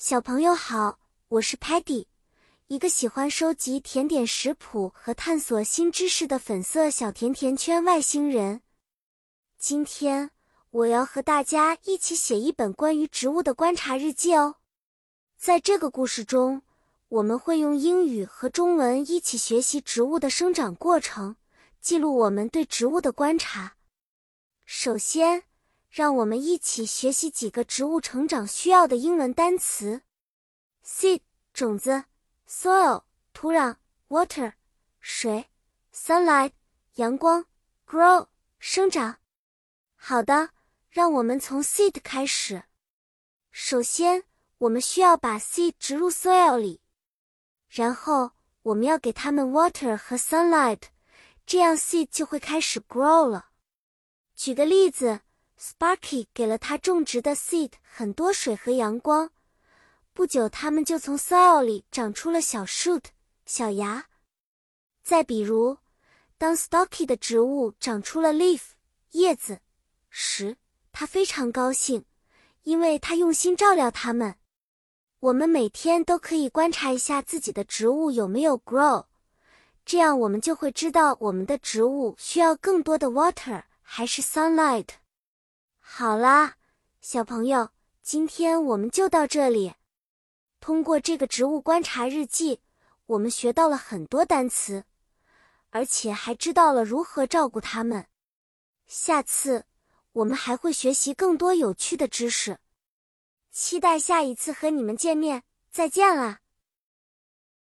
小朋友好，我是 Patty，一个喜欢收集甜点食谱和探索新知识的粉色小甜甜圈外星人。今天我要和大家一起写一本关于植物的观察日记哦。在这个故事中，我们会用英语和中文一起学习植物的生长过程，记录我们对植物的观察。首先。让我们一起学习几个植物成长需要的英文单词：seed 种子，soil 土壤，water 水，sunlight 阳光，grow 生长。好的，让我们从 seed 开始。首先，我们需要把 seed 植入 soil 里，然后我们要给它们 water 和 sunlight，这样 seed 就会开始 grow 了。举个例子。Sparky 给了他种植的 seed 很多水和阳光，不久，它们就从 soil 里长出了小 shoot 小芽。再比如，当 Stocky 的植物长出了 leaf 叶子时，他非常高兴，因为他用心照料它们。我们每天都可以观察一下自己的植物有没有 grow，这样我们就会知道我们的植物需要更多的 water 还是 sunlight。好啦，小朋友，今天我们就到这里。通过这个植物观察日记，我们学到了很多单词，而且还知道了如何照顾它们。下次我们还会学习更多有趣的知识，期待下一次和你们见面。再见了。